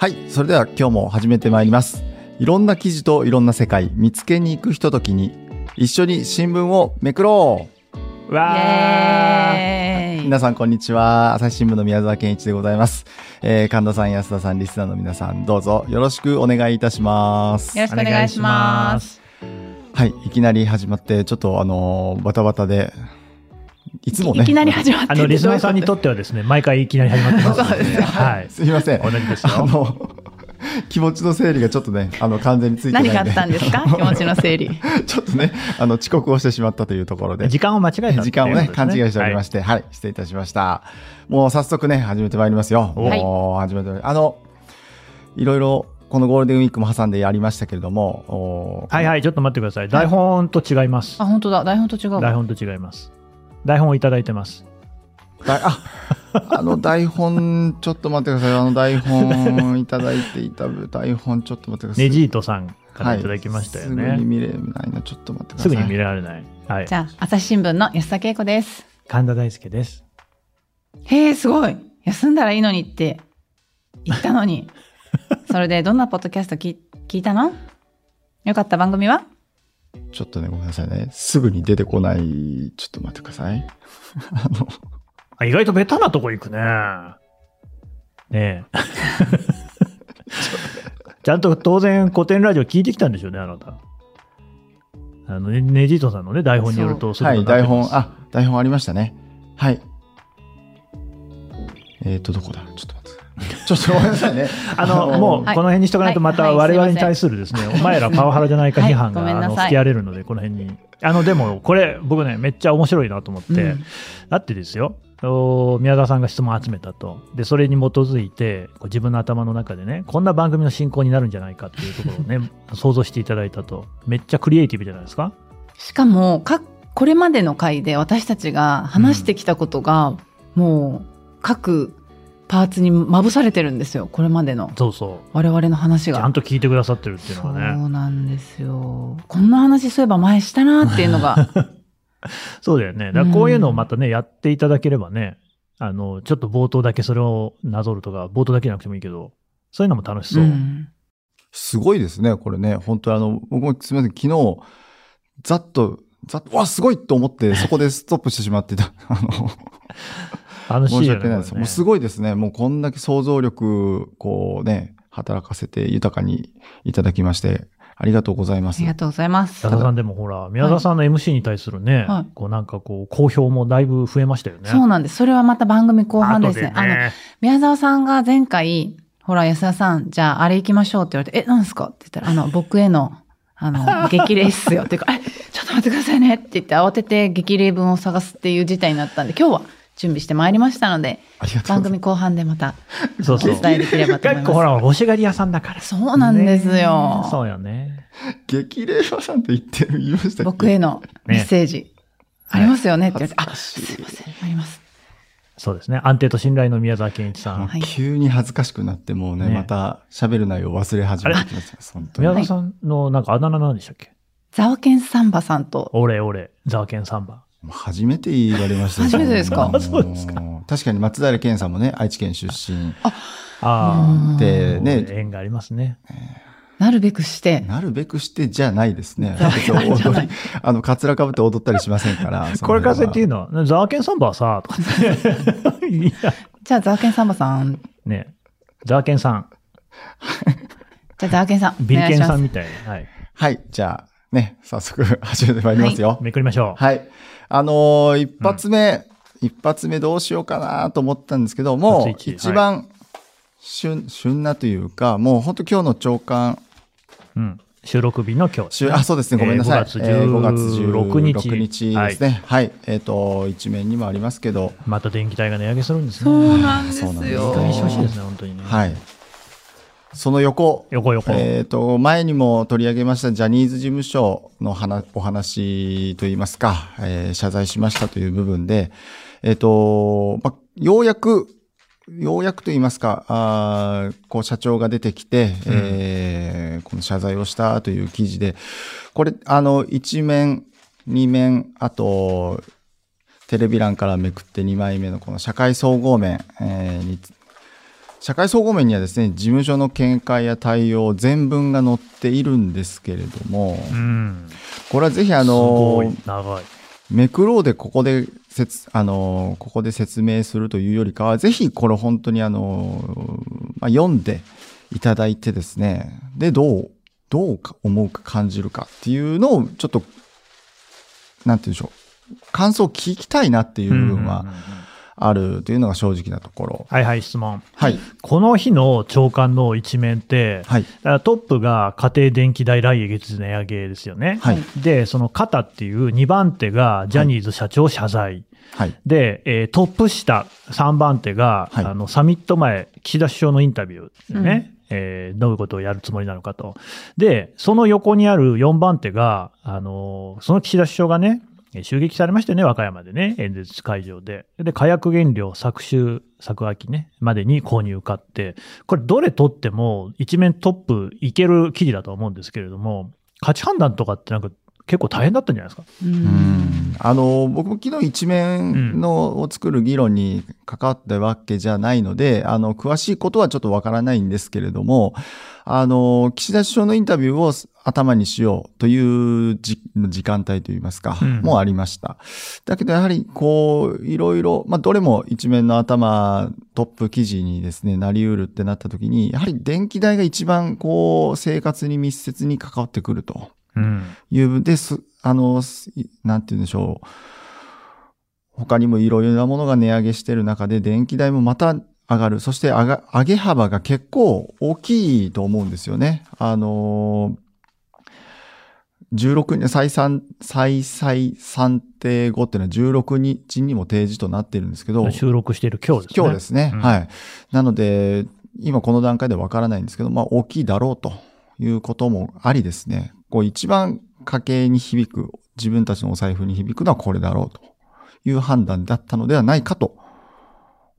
はい。それでは今日も始めてまいります。いろんな記事といろんな世界見つけに行くひとときに一緒に新聞をめくろうわーイ皆さんこんにちは。朝日新聞の宮沢健一でございます。えー、神田さん、安田さん、リスナーの皆さん、どうぞよろしくお願いいたします。よろしくお願いします。す。はい。いきなり始まって、ちょっとあのーバタバタで、いつもね。いきなり始まってあの、リスナーさんにとってはですね、毎回いきなり始まってます はい。すみません。同じですよ。あの、気持ちの整理がちょっとね、あの、完全についてない。何があったんですか？気持ちの整理。ちょっとね、あの、遅刻をしてしまったというところで。時間を間違えた時間をね、勘違いしておりましして、はい、失礼いたしました。もう早速ね、始めてまいりますよ。はいもう始めてまいりあの、いろいろ、このゴールデンウィークも挟んでやりましたけれども、おはいはい、ちょっと待ってください。台本と違いますあ、。本当だ。台本と違うわ。台本と違います。台本をいただいてます。だあ、あの台本、ちょっと待ってください。あの台本いただいていた台本、ちょっと待ってください。ネジートさんからいただきましたよはい、すぐにね。見れないな。ちょっと待ってください。すぐに見られない。はいじ。ゃあ、朝日新聞の安田恵子です。神田大輔です。へえ、すごい。休んだらいいのにって言ったのに。それで、どんなポッドキャスト聞聞いたの？よかった番組は？ちょっとね、ごめんなさいね。すぐに出てこない。ちょっと待ってください。あの、あ意外とベタなとこ行くね。ねえ。ちゃんと当然古典ラジオ聞いてきたんでしょうね、あなた。あのねネジートさんのね、台本によると、はい、台本、あ、あ、台本ありましたね。はい。えっ、ー、と、どこだ？ちょっと。ちょっとごめんなさいね。あの、もう、はい。この辺にしとかないと、またはい。我々にはい対するですね、お前らパワハラじゃないか批判が、あの吹き荒れるので、この辺に。あの、でも、これ、僕ね、めっちゃ面白いなと思って、うん。だってですよ、お宮沢さんが質問を集めたと。で、それに基づいて、自分の頭の中でね、こんな番組の進行になるんじゃないかっていうところをね、想像していただいたと。めっちゃクリエイティブじゃないですか。しかも、か、これまでの回で私たちが話してきたことが、もう、各パーツにまぶされてるんですよ。これまでの。そうそう。我々の話が。ちゃんと聞いてくださってるっていうそうのがね。なんですよ。こんな話そういえば前したなっていうのが。そうだよね。だからこういうのをまたね、やっていただければね、あの、ちょっと冒頭だけそれをなぞるとか、冒頭だけじゃなくてもいいけど、そういうのも楽しそう。んすごいですね、これね。本当にあの、僕もすみません、昨日、ざっと、ざっと、わ、すごいと思って、そこでストップしてしまってた。あの、楽しいよね。訳ないです。もうすごいですね。もうこんだけ想像力、こうね、働かせて豊かにいただきまして、ありがとうございますあり。がとうございます。矢田さんでもほら、宮田さんの MC に対するね、はいこうなんかこう、好評もだいぶ増えましたよね。そうなんです。それはまた番組後半ですね。あの、宮沢さんが前回、ほら、安田さん、じゃああれ行きましょうって言われて、え、何ですか？って言ったら、あの、僕への、あの、激励っすよっていうか、え、ちょっと待ってくださいねって言って、慌てて激励文を探すっていう事態になったんで、今日は準備してまいりましたので。番組後半でまたそうそう。お伝えできればと思います。結構ほら、欲しがり屋さんだから。そうなんですよねそうよね。激励はさんと言って、言いましたっけ？僕へのメッセージ、ありますよねって言われて、あ、すいません、あります。そうですね。安定と信頼の宮沢健一さん。はい急に恥ずかしくなって、もうね、ねまた喋る内容忘れ始めてきました。本当に。宮沢さんのなんかあだ名なんでしたっけ？ザワケンサンバさんと、俺、俺、ザワケンサンバ。初めて言われましたよ初めてですか？もそうですか確かに松平健さんもね、愛知県出身ああ。でね、縁がありますね。なるべくして、なるべくしてじゃないですね。あの、カツラかぶって踊ったりしませんから。これからせっていうの？のは、ザワケンサンバはさ、とか じゃあザワケンサンバさん、ね。ザワケンさん、じゃあザワケンさん、ビリケンさんみたいな。はい。はい、じゃあ、ね、早速始めてまいりますよ。めくりましょう。はい。あのー一発目、一発目どうしようかなと思ったんですけど、もう一一番旬、旬なというか、もう本当今日の朝刊、うん。収録日の今日。週あ、そうですね、ごめんなさい。えー5月えー5月16日16日ですね。はい。えっ、と、一面にもありますけど、また電気代が値上げするんですね。そうなんですそうなんですよ。いい加減にしてほしいですね、本当にね。はい。その横、横横。えっ、と、前にも取り上げましたジャニーズ事務所の話お話といいますか、えー謝罪しましたという部分で、えっ、と、ま、ようやく、ようやくと言いますか、あーこう社長が出てきて、えーこの謝罪をしたという記事で、これ、あの、一面、二面、あと、テレビ欄からめくって2枚目のこの社会総合面、えーに社会総合面にはですね、事務所の見解や対応全文が載っているんですけれども、うん。これはぜひあの。めくろうでここで説、あの、ここで説明するというよりかは、ぜひこれ本当にあの、まあ、読んでいただいてですね、で、どう、どうか思うか感じるかっていうのを、ちょっと、なんて言うんでしょう。感想を聞きたいなっていう部分はうんうんうんうんあるというのが正直なところ。はいはい、質問。はい。この日の長官の一面って、はい。トップが家庭電気代来月値上げですよね。はい。で、その肩っていう2番手がジャニーズ社長謝罪。はい。で、えートップ下3番手が、はいあのサミット前、岸田首相のインタビューですね。えーどういうことをやるつもりなのかと。で、その横にある4番手が、あのーその岸田首相がね、えー襲撃されましたよね、和歌山でね、演説会場で。で、火薬原料、昨秋、昨秋ね、までに購入買って、これどれ取っても一面トップいける記事だと思うんですけれども、価値判断とかってなんか結構大変だったんじゃないですか？ううんんあの、僕も昨日一面のを作る議論に関わったわけじゃないので、あの、詳しいことはちょっとわからないんですけれども、あの、岸田首相のインタビューを頭にしようというじ時間帯といいますか、うんもうありました。だけどやはりこう、いろいろ、まあ、どれも一面の頭、トップ記事にですね、なり得るってなった時に、やはり電気代が一番こう、生活に密接に関わってくると。うん。いう、です、あの、すなんて言うんでしょう。他にもいろいろなものが値上げしている中で、電気代もまた上がる。そして上が上げ幅が結構大きいと思うんですよね。あの16日、再三、再々算定後っていうのは16日にも提示となっているんですけど、収録している今日ですね。今日ですね。うんはい。なので、今この段階ではわからないんですけど、まあ大きいだろうということもありですね。こう一番家計に響く、自分たちのお財布に響くのはこれだろうという判断だったのではないかと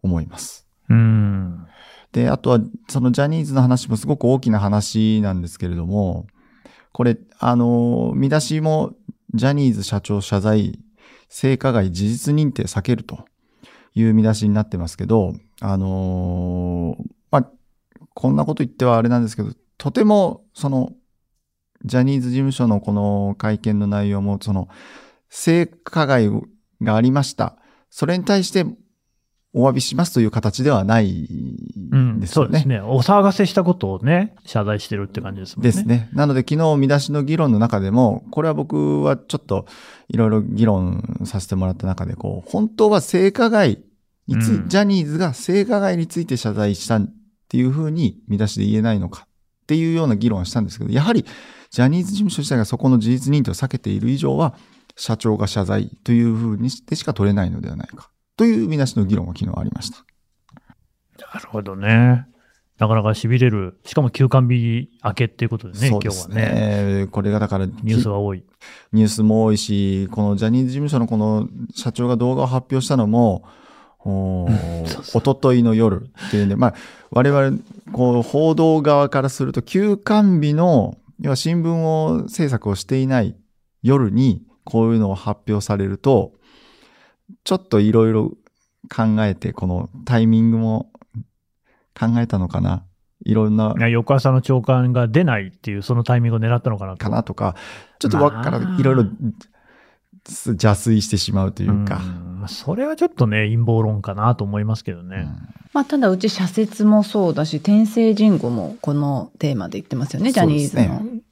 思います。うん。で、あとは、そのジャニーズの話もすごく大きな話なんですけれども、これ、あの、見出しも、ジャニーズ社長謝罪、性加害事実認定避けるという見出しになってますけど、あのまあ、こんなこと言ってはあれなんですけど、とても、その、ジャニーズ事務所のこの会見の内容も、その、性加害がありました。それに対してお詫びしますという形ではないうんん、ですよね。そうですね。お騒がせしたことをね、謝罪してるって感じですもんね。ですね。なので昨日見出しの議論の中でも、これは僕はちょっといろいろ議論させてもらった中で、こう、本当は性加害につい、うんジャニーズが性加害について謝罪したっていうふうに見出しで言えないのかっていうような議論をしたんですけど、やはりジャニーズ事務所自体がそこの事実認定を避けている以上は、社長が謝罪というふうにしてしか取れないのではないか。という見出しの議論が昨日ありました。なるほどね。なかなか痺れる。しかも休館日明けっていうことでね、今日はそうですね。ね。これがだから、ニュースが多い。ニュースも多いし、このジャニーズ事務所のこの社長が動画を発表したのも、おーそうそう一昨日の夜っていうんで、まあ、我々、こう、報道側からすると、休館日の、要は新聞を制作をしていない夜に、こういうのを発表されると、ちょっといろいろ考えて、このタイミングも考えたのかな。いろんな、いや翌朝の長官が出ないっていう、そのタイミングを狙ったのかなと。かなとか、ちょっとわからまあいろいろ邪推してしまうというか。うんまあそれはちょっとね、陰謀論かなと思いますけどね。まあ、ただうち社説もそうだし、天聖人語もこのテーマで言ってますよね、ジャニーズの。そうです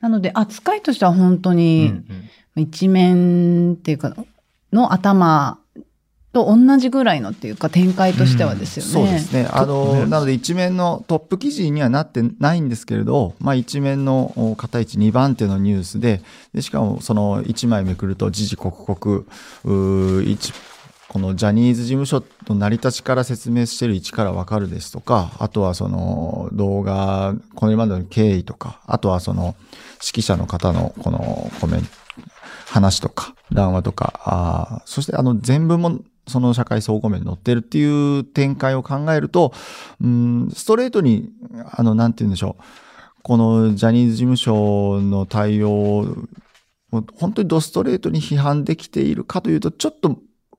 なので、扱いとしては本当うんにうん一面っていうか、の頭と同じぐらいのっていうか展開としてはですよね。そうですね。あの、ねなので一面のトップ記事にはなってないんですけれど、まあ一面のお片一2番手のニュースで、でしかもその1枚めくると時々刻々、一このジャニーズ事務所の成り立ちから説明している位置からわかるですとか、あとはその動画、これまでの経緯とか、あとはその指揮者の方のこのコメント、話とか、談話とか、あーそしてあの全文もその社会総合面に載ってるっていう展開を考えると、うん、ストレートに、あの、なんて言うんでしょう。このジャニーズ事務所の対応を、本当にドストレートに批判できているかというと、ちょっと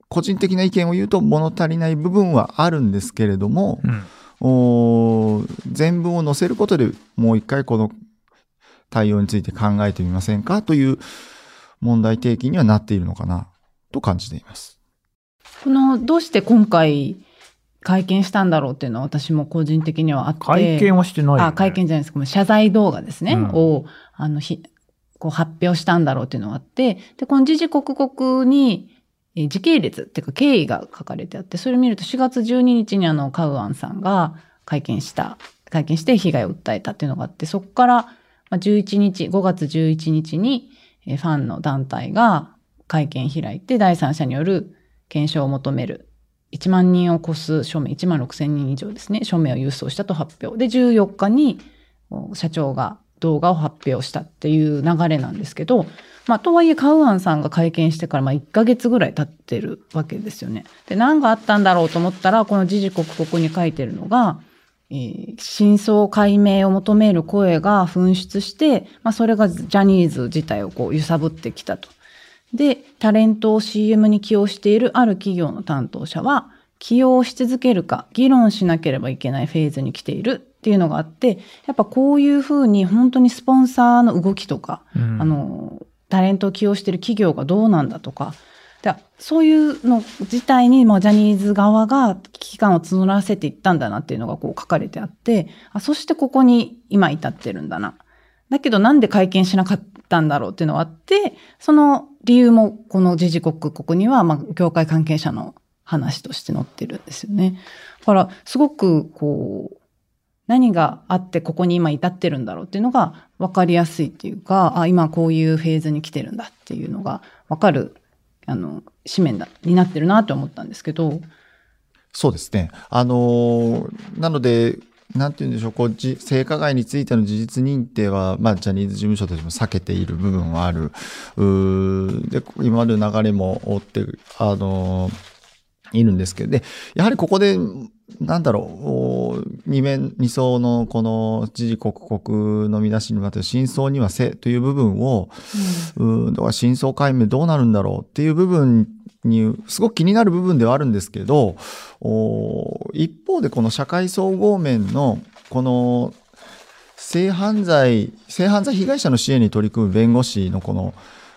個人的な意見を言うと物足りない部分はあるんですけれども、うんお全文を載せることでもう一回この対応について考えてみませんかという問題提起にはなっているのかなと感じています。この、どうして今回会見したんだろうっていうのは私も個人的にはあって。会見はしてないよね、あ、会見じゃないですか。謝罪動画ですね。うんを、あの、ひ、こう発表したんだろうっていうのがあって、で、この時事刻々に、えー時系列っていうか経緯が書かれてあって、それを見ると4月12日にあの、カウアンさんが会見した、会見して被害を訴えたっていうのがあって、そこから、まあ、11日、5月11日に、えーファンの団体が会見開いて、第三者による検証を求める1万人を超す署名、1万6千人以上ですね、署名を郵送したと発表。で、14日に社長が動画を発表したっていう流れなんですけど、まあ、とはいえカウアンさんが会見してからまあ1ヶ月ぐらい経ってるわけですよね。で、何があったんだろうと思ったら、この時事刻々に書いてるのが、えー真相解明を求める声が噴出して、まあ、それがジャニーズ自体をこう揺さぶってきたと。で、タレントを CM に起用しているある企業の担当者は、起用し続けるか、議論しなければいけないフェーズに来ているっていうのがあって、やっぱこういうふうに本当にスポンサーの動きとか、うんあの、タレントを起用している企業がどうなんだとか、でそういうの自体にもジャニーズ側が危機感を募らせていったんだなっていうのがこう書かれてあって、あそしてここに今至ってるんだな。だけどなんで会見しなかったんだろうっていうのがあって、その理由もこの時事刻々には、まあ、業界関係者の話として載ってるんですよね。だから、すごくこう、何があってここに今至ってるんだろうっていうのが分かりやすいっていうか、あ、今こういうフェーズに来てるんだっていうのが分かる、あの、紙面だ、になってるなって思ったんですけど、そうですね。あのーなので、なんて言うんでしょう、こう、じ性加害についての事実認定は、まあ、ジャニーズ事務所としても避けている部分はある。うーで、今までの流れも追って、あのーいるんですけど、で、やはりここで、なんだろう、お二面、二層のこの時事刻々の見出しにまた真相にはせという部分を、うーん、だから真相解明どうなるんだろうっていう部分に、すごく気になる部分ではあるんですけど、一方でこの社会総合面の、この、性犯罪、性犯罪被害者の支援に取り組む弁護士のこの、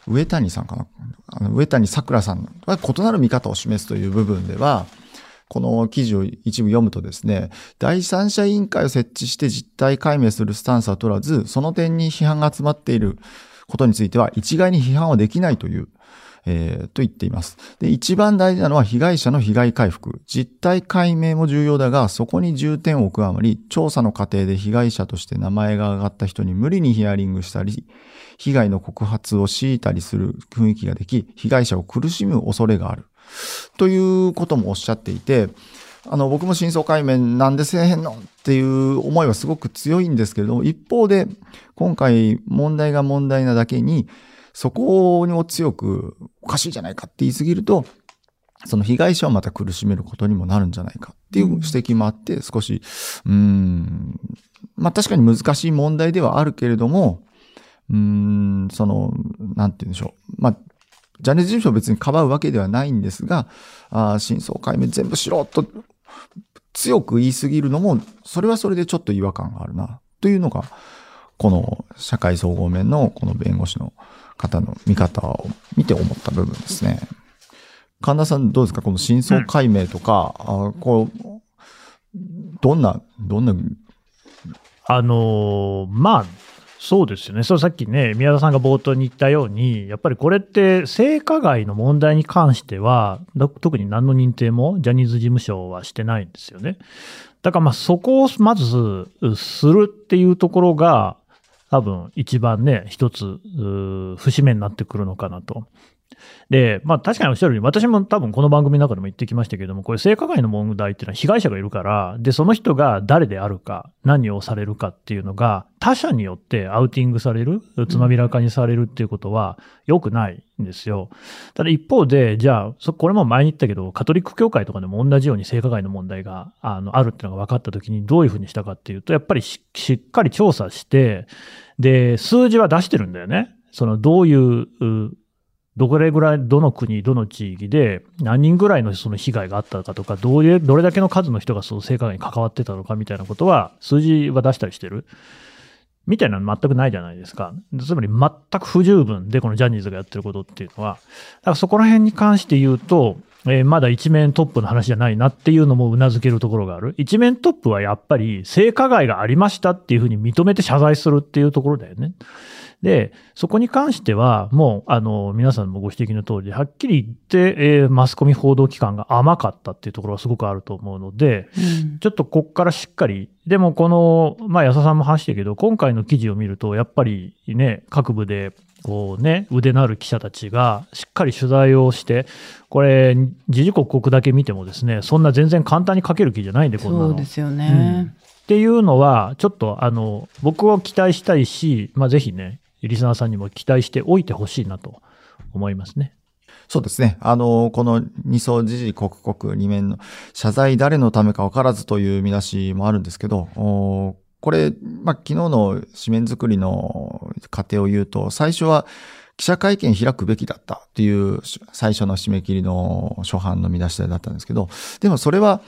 上谷さんかな？あの上谷さくらさんは異なる見方を示すという部分では、この記事を一部読むとですね、第三者委員会を設置して実態解明するスタンスは取らず、その点に批判が集まっていることについては一概に批判はできないという、えーと言っています。で、一番大事なのは被害者の被害回復。実態解明も重要だが、そこに重点を置くあまり、調査の過程で被害者として名前が挙がった人に無理にヒアリングしたり、被害の告発を強いたりする雰囲気ができ、被害者を苦しむ恐れがある。ということもおっしゃっていて、あの、僕も真相解明なんでせえへんのっていう思いはすごく強いんですけれども、一方で、今回問題が問題なだけに、そこを強くおかしいじゃないかって言い過ぎると、その被害者をまた苦しめることにもなるんじゃないかっていう指摘もあって、少し、うーん、まあ確かに難しい問題ではあるけれども、うーん、その、なんて言うんでしょう。まあ、ジャニーズ事務所を別にかばうわけではないんですが、あー真相解明全部しろと強く言い過ぎるのも、それはそれでちょっと違和感があるな、というのが、この社会総合面のこの弁護士の方の見方を見て思った部分ですね。神田さんどうですか？この真相解明とか、あこう、どんな、どんな、あのーまあ、そうですよね。そうさっきね、宮田さんが冒頭に言ったように、やっぱりこれって性加害の問題に関しては、だ特に何の認定もジャニーズ事務所はしてないんですよね。だからまあそこをまずするっていうところが、多分一番ね、一つ、節目になってくるのかなと。で、まあ確かにおっしゃるように、私も多分この番組の中でも言ってきましたけれども、これ性加害の問題っていうのは被害者がいるから、で、その人が誰であるか、何をされるかっていうのが、他者によってアウティングされる、つまびらかにされるっていうことは良くないんですよ。ただ一方で、じゃあ、これも前に言ったけど、カトリック教会とかでも同じように性加害の問題があのあるっていうのが分かったときにどういうふうにしたかっていうと、やっぱりしっかり調査して、で、数字は出してるんだよね。そのどういうどれぐらい、どの国、どの地域で、何人ぐらいのその被害があったかとか、どういう、どれだけの数の人がその性加害に関わってたのかみたいなことは、数字は出したりしてる？みたいなの全くないじゃないですか。つまり全く不十分で、このジャニーズがやってることっていうのは、だからそこら辺に関して言うと、えーまだ一面トップの話じゃないなっていうのも頷けるところがある。一面トップはやっぱり性加害がありましたっていうふうに認めて謝罪するっていうところだよね。で、そこに関しては、もう、あの、皆さんもご指摘の通りで、はっきり言って、えーマスコミ報道機関が甘かったっていうところはすごくあると思うので、うんちょっとこっからしっかり、でもこの、まあ安田さんも話してるけど、今回の記事を見ると、やっぱりね、各部で、こうね、腕のある記者たちがしっかり取材をして、これ、時事刻々だけ見てもですね、そんな全然簡単に書ける記事じゃないんで、こんなの。そうですよね。っていうのは、ちょっとあの、僕は期待したいし、まあぜひね、リスナーさんにも期待しておいてほしいなと思いますね。そうですね。あの、この二層時事刻々二面の謝罪誰のためか分からずという見出しもあるんですけど、これ、まあ、昨日の紙面作りの過程を言うと、最初は記者会見開くべきだったっていう最初の締め切りの初版の見出しだったんですけど、でもそれは、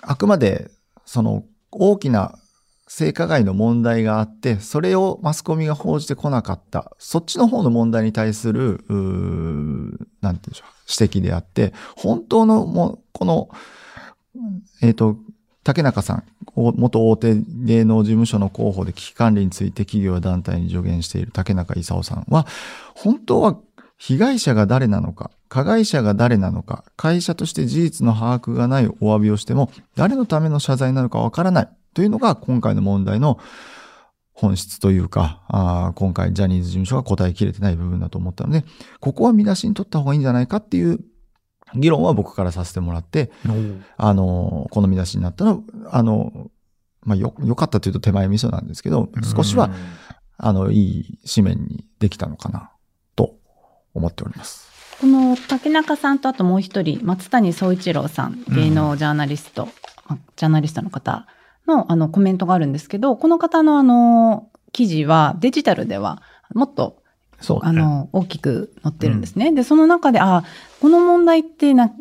あくまで、その大きな性加害の問題があって、それをマスコミが報じてこなかった、そっちの方の問題に対する、うなんて言うんでしょう、指摘であって、本当のも、この、えっ、と、竹中さん、元大手芸能事務所の広報で危機管理について企業や団体に助言している竹中勲さんは、本当は被害者が誰なのか、加害者が誰なのか、会社として事実の把握がないお詫びをしても、誰のための謝罪なのかわからない。というのが今回の問題の本質というか、あー今回ジャニーズ事務所が答えきれてない部分だと思ったので、ここは見出しに取った方がいいんじゃないかっていう議論は僕からさせてもらって、あの、この見出しになったのは、あの、まあ、よ、良かったというと手前味噌なんですけど、少しは、あの、いい紙面にできたのかな、と思っております。この竹中さんとあともう一人、松谷総一郎さん、芸能ジャーナリスト、あジャーナリストの方のあのコメントがあるんですけど、この方のあの記事はデジタルではもっとそう、あの、大きく載ってるんですね。で、その中で、あ、この問題ってな、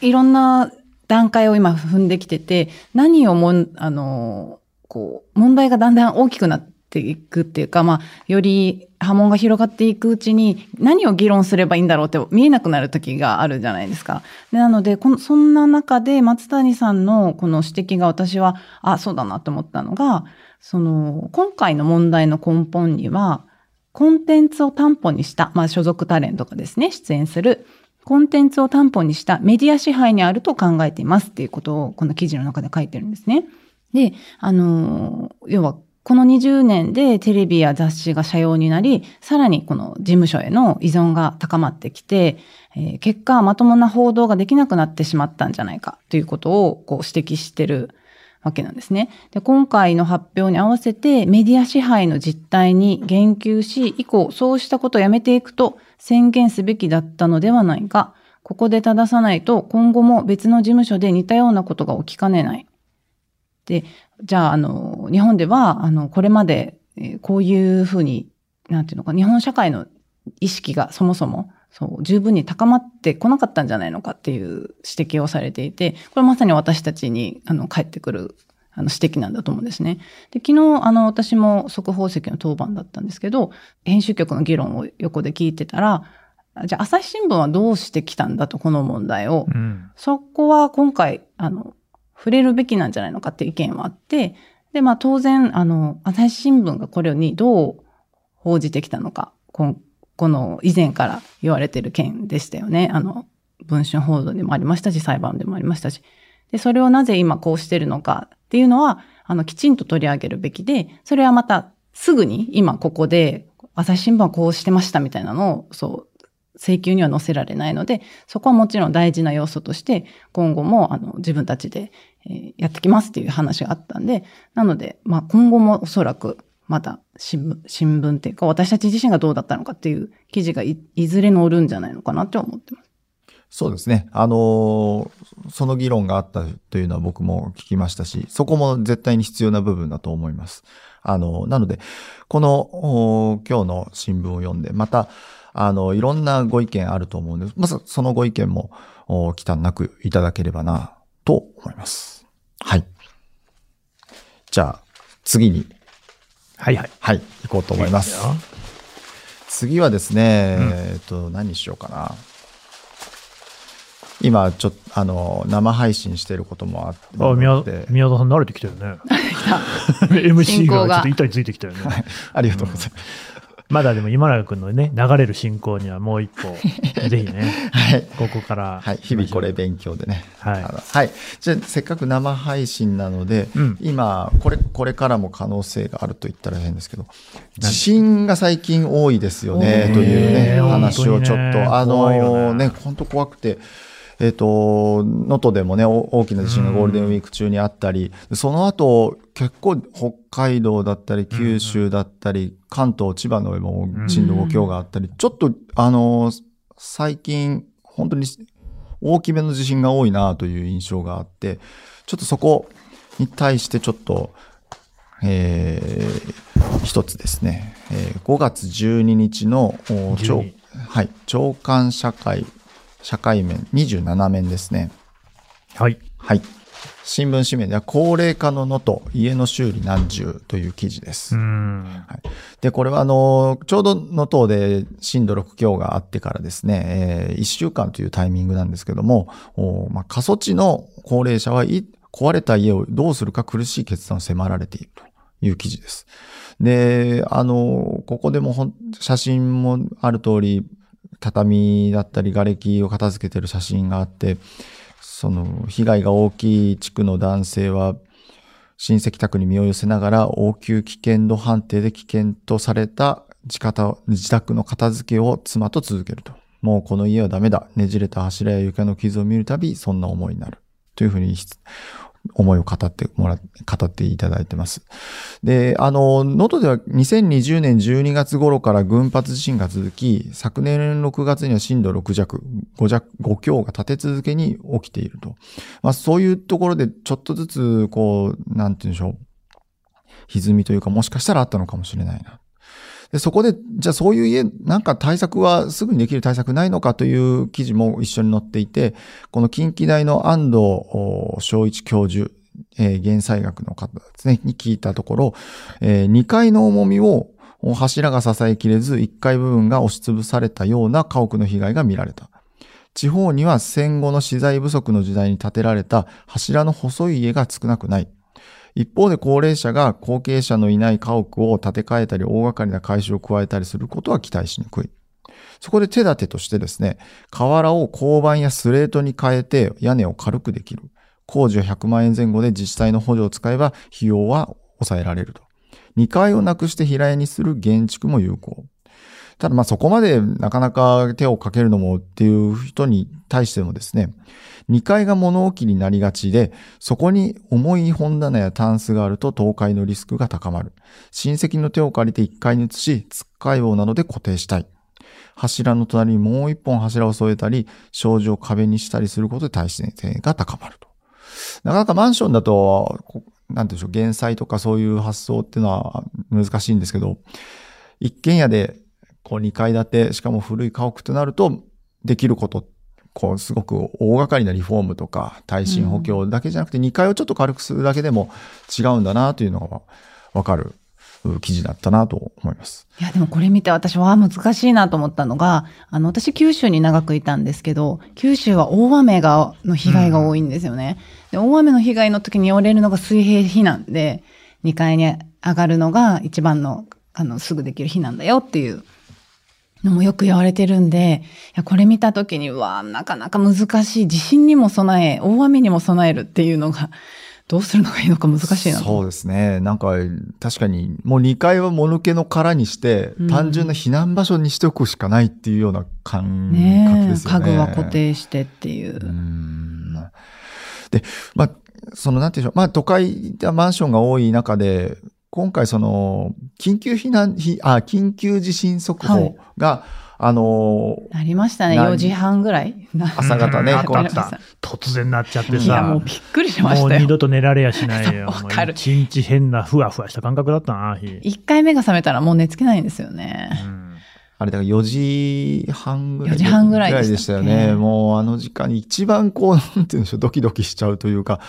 いろんな段階を今踏んできてて、何をもん、あの、こう、問題がだんだん大きくなっていくっていうか、まあ、より波紋が広がっていくうちに、何を議論すればいいんだろうって見えなくなる時があるじゃないですか。なので、この、そんな中で松谷さんのこの指摘が私は、あ、そうだなと思ったのが、その、今回の問題の根本には、コンテンツを担保にした、まあ所属タレントがですね、出演するコンテンツを担保にしたメディア支配にあると考えていますっていうことをこの記事の中で書いてるんですね。で、あの、要はこの20年でテレビや雑誌が社用になり、さらにこの事務所への依存が高まってきて、えー結果まともな報道ができなくなってしまったんじゃないかということをこう指摘してるわけなんですね。で、今回の発表に合わせてメディア支配の実態に言及し、以降そうしたことをやめていくと宣言すべきだったのではないか。ここで正さないと今後も別の事務所で似たようなことが起きかねない。で、じゃあ、あの、日本では、あの、これまで、えーこういうふうに、なんていうのか、日本社会の意識がそもそも、そう、十分に高まってこなかったんじゃないのかっていう指摘をされていて、これまさに私たちに、あの、返ってくる、あの、指摘なんだと思うんですね。で、昨日、あの、私も速報石の当番だったんですけど、編集局の議論を横で聞いてたら、じゃあ、朝日新聞はどうしてきたんだと、この問題を。うん。そこは今回、あの、触れるべきなんじゃないのかっていう意見はあって、で、まあ当然、あの、朝日新聞がこれにどう報じてきたのか、こんこの以前から言われてる件でしたよね。あの、文春報道でもありましたし、裁判でもありましたし。で、それをなぜ今こうしてるのかっていうのは、あの、きちんと取り上げるべきで、それはまたすぐに今ここで、朝日新聞はこうしてましたみたいなのを、そう、請求には載せられないので、そこはもちろん大事な要素として、今後もあの自分たちで、えーやってきますっていう話があったんで、なので、まあ今後もおそらくまた新聞、新聞っていうか私たち自身がどうだったのかっていう記事がいいずれ載るんじゃないのかなって思ってます。そうですね。あのーその議論があったというのは僕も聞きましたし、そこも絶対に必要な部分だと思います。あのーなので、この、今日の新聞を読んで、また、あの、いろんなご意見あると思うんです。まず、そのご意見も、お忌憚なくいただければな、と思います。はい。じゃあ、次に、はいはい。はい、行こうと思います。次はですね、うんえっと、何にしようかな。今、ちょっと、あの、生配信してることもあって。あ、宮で宮田さん慣れてきたよね。MC ががちょっと板についてきたよね。ありがとうございます。まだでも今永君のね、流れる進行にはもう一歩、ぜひね、はい。ここから。はい。日々これ勉強でね。はいはい。じゃあ、せっかく生配信なので、うん今、これ、これからも可能性があると言ったら変ですけど、地震が最近多いですよね、というね、ね話をちょっ本当にねと、あのね、本当怖くて、えっ、と、能登でもね、お大きな地震がゴールデンウィーク中にあったり、その後、結構北海道だったり、九州だったり、関東、千葉の上も震度5強があったり、ちょっと、あの、最近、本当に大きめの地震が多いなという印象があって、ちょっとそこに対してちょっと、えー一つですね、えー5月12日の、お朝12はい、朝刊社会、社会面27面ですね。はい。はい。新聞紙面では、高齢化の能登、家の修理何十という記事です。うん。で、これはあの、ちょうど能登で震度6強があってからですね、え1週間というタイミングなんですけども、おまあ、過疎地の高齢者はい壊れた家をどうするか苦しい決断を迫られているという記事です。で、あの、ここでも写真もある通り、畳だったり瓦礫を片付けてる写真があって、その被害が大きい地区の男性は、親戚宅に身を寄せながら応急危険度判定で危険とされた自宅の片付けを妻と続けると。もうこの家はダメだ。ねじれた柱や床の傷を見るたび、そんな思いになる。というふうに思いを語ってもら、語っていただいてます。で、あの、能登では2020年12月頃から群発地震が続き、昨年6月には震度6弱、5弱、5強が立て続けに起きていると。まあそういうところでちょっとずつ、こう、なんて言うんでしょう。歪みというか、もしかしたらあったのかもしれないな。で、そこで、じゃあそういう家、なんか対策はすぐにできる対策ないのかという記事も一緒に載っていて、この近畿大の安藤お昭一教授、えー、減災学の方ですね、に聞いたところ、え2階の重みを柱が支えきれず、1階部分が押しつぶされたような家屋の被害が見られた。地方には戦後の資材不足の時代に建てられた柱の細い家が少なくない。一方で高齢者が後継者のいない家屋を建て替えたり大掛かりな改修を加えたりすることは期待しにくい。そこで手立てとしてですね、瓦を鋼板やスレートに変えて屋根を軽くできる。工事は100万円前後で自治体の補助を使えば費用は抑えられると。2階をなくして平屋にする建築も有効。ただまあそこまでなかなか手をかけるのもっていう人に対してもですね、2階が物置になりがちで、そこに重い本棚やタンスがあると倒壊のリスクが高まる。親戚の手を借りて1階に移し、つっかい棒などで固定したい。柱の隣にもう一本柱を添えたり、障子を壁にしたりすることで耐震性が高まると。なかなかマンションだと、なんていうんでしょう、減災とかそういう発想っていうのは難しいんですけど、一軒家でこう2階建て、しかも古い家屋となると、できること、こうすごく大掛かりなリフォームとか耐震補強だけじゃなくて、2階をちょっと軽くするだけでも違うんだなというのがわかる記事だったなと思います。いや、でもこれ見て私は難しいなと思ったのが、あの、私九州に長くいたんですけど、九州は大雨が、の被害が多いんですよね。で大雨の被害の時に折れるのが水平避難で、2階に上がるのが一番の、あの、すぐできる避難だよっていうのもよく言われてるんで、いやこれ見た時に、うわなかなか難しい。地震にも備え、大雨にも備えるっていうのが、どうするのがいいのか難しいなと。そうですね。なんか、確かに、もう2階はもぬけの殻にして、うん単純な避難場所にしておくしかないっていうような感覚ですよね。家具は固定してっていう。うんで、まあ、その、なんていうんでしょう。まあ、都会でマンションが多い中で、今回その、緊急避難、ひあ、緊急地震速報が、あの、なりましたね。何4時半ぐらい。な朝方ね うんこうあったあった突然なっちゃっていや、もうさび、っくりしまもしたよ。う二度と寝られやしないよ。わかる一日変なふわふわした感覚だったな、日。1回目が覚めたらもう寝つけないんですよね。うんあれだから4時半ぐらい。4時半ぐらいでしたっけ？でしたよね。もうあの時間に一番こう、なんて言うんでしょう、ドキドキしちゃうというか。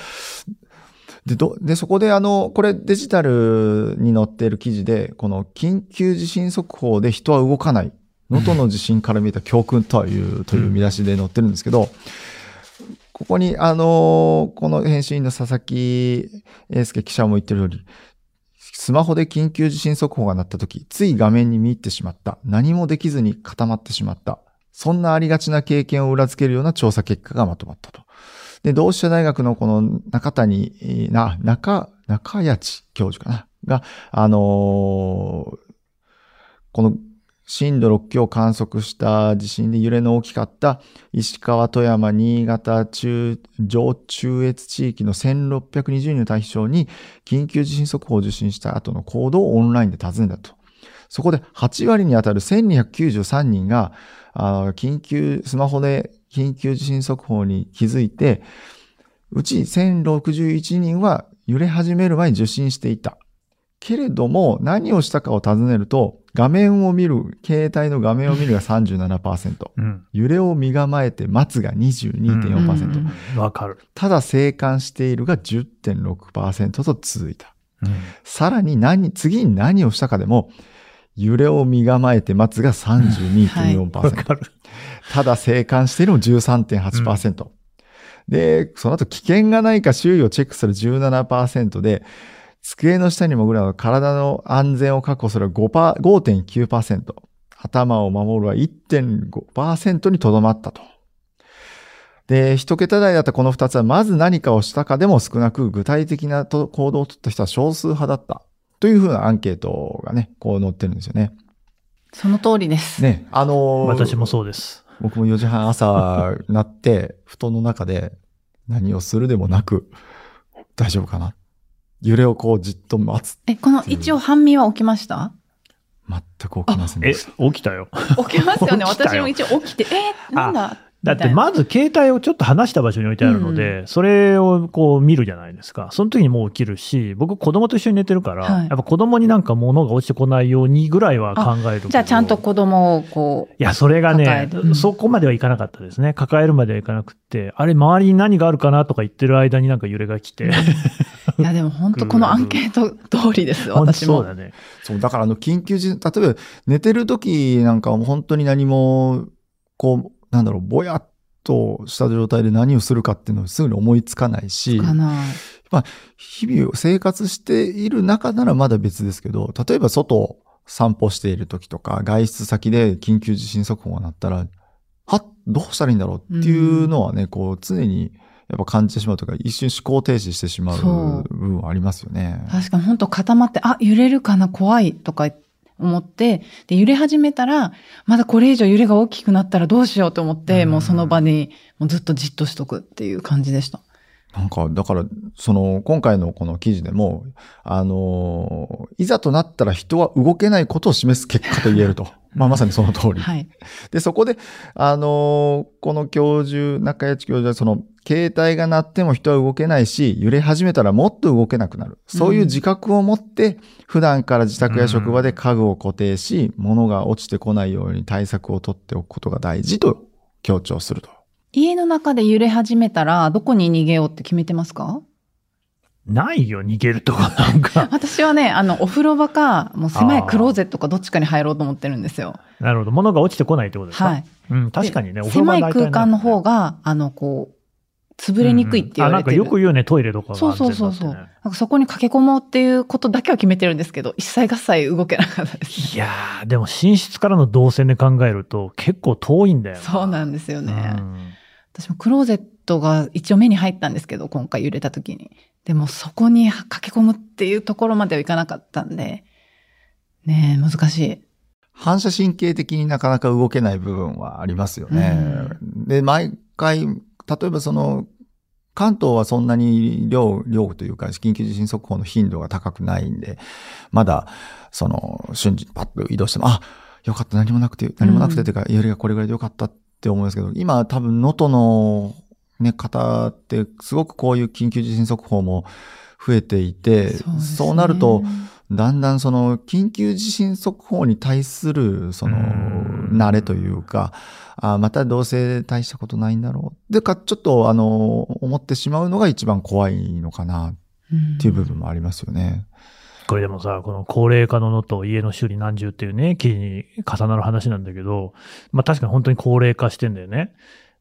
で、ど、で、そこであの、これデジタルに載っている記事で、この緊急地震速報で人は動かない。能登の地震から見た教訓という、という見出しで載ってるんですけど、ここに、あの、この編集員の佐々木英介記者も言ってる通り、スマホで緊急地震速報が鳴った時、つい画面に見入ってしまった。何もできずに固まってしまった。そんなありがちな経験を裏付けるような調査結果がまとまったと。で、同志社大学のこの中谷、な、中、中谷地教授かな？が、あのーこの震度6強を観測した地震で揺れの大きかった石川、富山、新潟、中、上中越地域の1620人を対象に緊急地震速報を受信した後の行動をオンラインで尋ねたと。そこで8割に当たる1293人が、緊急、スマホで緊急地震速報に気づいて、うち1061人は揺れ始める前に受信していた。けれども、何をしたかを尋ねると、画面を見る、携帯の画面を見るが37%、うん。揺れを身構えて待つが22.4%、うんわかる。ただ静観しているが10.6%と続いた。うんさらに何、次に何をしたかでも、揺れを身構えて待つが 32.4%、わかる。ただ静観しているも13.8%。で、その後危険がないか周囲をチェックする17%で、机の下に潜るなど体の安全を確保するは5パー5.9%。頭を守るは1.5%にとどまったと。で、一桁台だったこの二つは、まず何かをしたかでも少なく、具体的なと行動を取った人は少数派だった。というふうなアンケートがね、こう載ってるんですよね。その通りです。ね、あのー私もそうです。僕も4時半朝なって、布団の中で何をするでもなく、大丈夫かな。揺れをこうじっと待つ。え、この一応半身は起きました？全く起きませんえでした。、起きたよ。起きますよね。私も一応起きて、えー、なんだ？だってまず携帯をちょっと離した場所に置いてあるので、それをこう見るじゃないですか。その時にもう起きるし、僕子供と一緒に寝てるから、はい。やっぱ子供になんか物が落ちてこないようにぐらいは考えるじゃあちゃんと子供をこう、いや、それがねうん、そこまではいかなかったですね。抱えるまではいかなくって、あれ、周りに何があるかなとか言ってる間になんか揺れが来て、いやでも本当 このアンケート通りです、本当私も。そうだね。そう、だからあの緊急時、例えば寝てる時なんかはもう本当に何も、こう、なんだろう、ぼやっとした状態で何をするかっていうのをすぐに思いつかないし、かな。日々生活している中ならまだ別ですけど、例えば外を散歩している時とか、外出先で緊急地震速報が鳴ったら、はどうしたらいいんだろうっていうのはね、こう常にやっぱ感じてしまうとか、一瞬思考停止してしまそうう部分はありますよね。確かに本当固まって、あ、揺れるかな、怖いとか思って、で、揺れ始めたら、まだこれ以上揺れが大きくなったらどうしようと思って、うんもうその場にもうずっとじっとしとくっていう感じでした。なんか、だから、その、今回のこの記事でも、あの、いざとなったら人は動けないことを示す結果と言えると。まあ、まさにその通り。はい。で、そこで、あのこの教授、中谷教授は、その、携帯が鳴っても人は動けないし、揺れ始めたらもっと動けなくなる。そういう自覚を持って、普段から自宅や職場で家具を固定し、物が落ちてこないように対策を取っておくことが大事と強調すると。家の中で揺れ始めたら、どこに逃げようって決めてますか？ないよ、逃げるとかなんか。私はね、あの、お風呂場か、もう狭いクローゼットかどっちかに入ろうと思ってるんですよ。なるほど。物が落ちてこないってことですか？はい。うん、確かにね、でお風呂場狭い空間の方がが、あの、こう、潰れにくいって言われてる。あ、なんかよく言うね、トイレとかがそうそうそうそう。なんかそこに駆け込もうっていうことだけは決めてるんですけど、一切合切動けなかったですね。いやー、でも寝室からの動線で考えると結構遠いんだよな。そうなんですよね。うん私もクローゼットが一応目に入ったんですけど、今回揺れた時に。でもそこに駆け込むっていうところまではいかなかったんで、ねえ、難しい。反射神経的になかなか動けない部分はありますよね。で、毎回、例えばその、関東はそんなに量、量というか、緊急地震速報の頻度が高くないんで、まだ、その、瞬時にパッと移動しても、あ、よかった、何もなくて、何もなくて、というか、揺れがこれぐらいでよかったって思うんですけど、今多分、能登の、ね、方って、すごくこういう緊急地震速報も増えていて、そうねそうなると、だんだんその緊急地震速報に対するそのうん慣れというか、あまたどうせ大したことないんだろう。でか、ちょっとあの、思ってしまうのが一番怖いのかなっていう部分もありますよね。これでもさ、この高齢化ののと家の修理何十っていうね、記事に重なる話なんだけど、まあ確かに本当に高齢化してんだよね。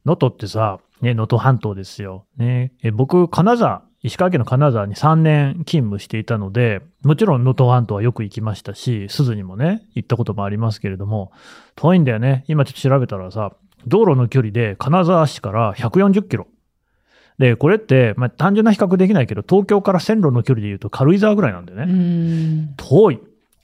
能登ってさ、ね、能登半島ですよ。ね、え僕、金沢、石川県の金沢に3年勤務していたので、もちろん能登半島はよく行きましたし、鈴にもね、行ったこともありますけれども、遠いんだよね。今ちょっと調べたらさ、道路の距離で金沢市から140キロ。で、これって、まあ、単純な比較できないけど、東京から線路の距離で言うと軽井沢ぐらいなんだよね。うん遠い。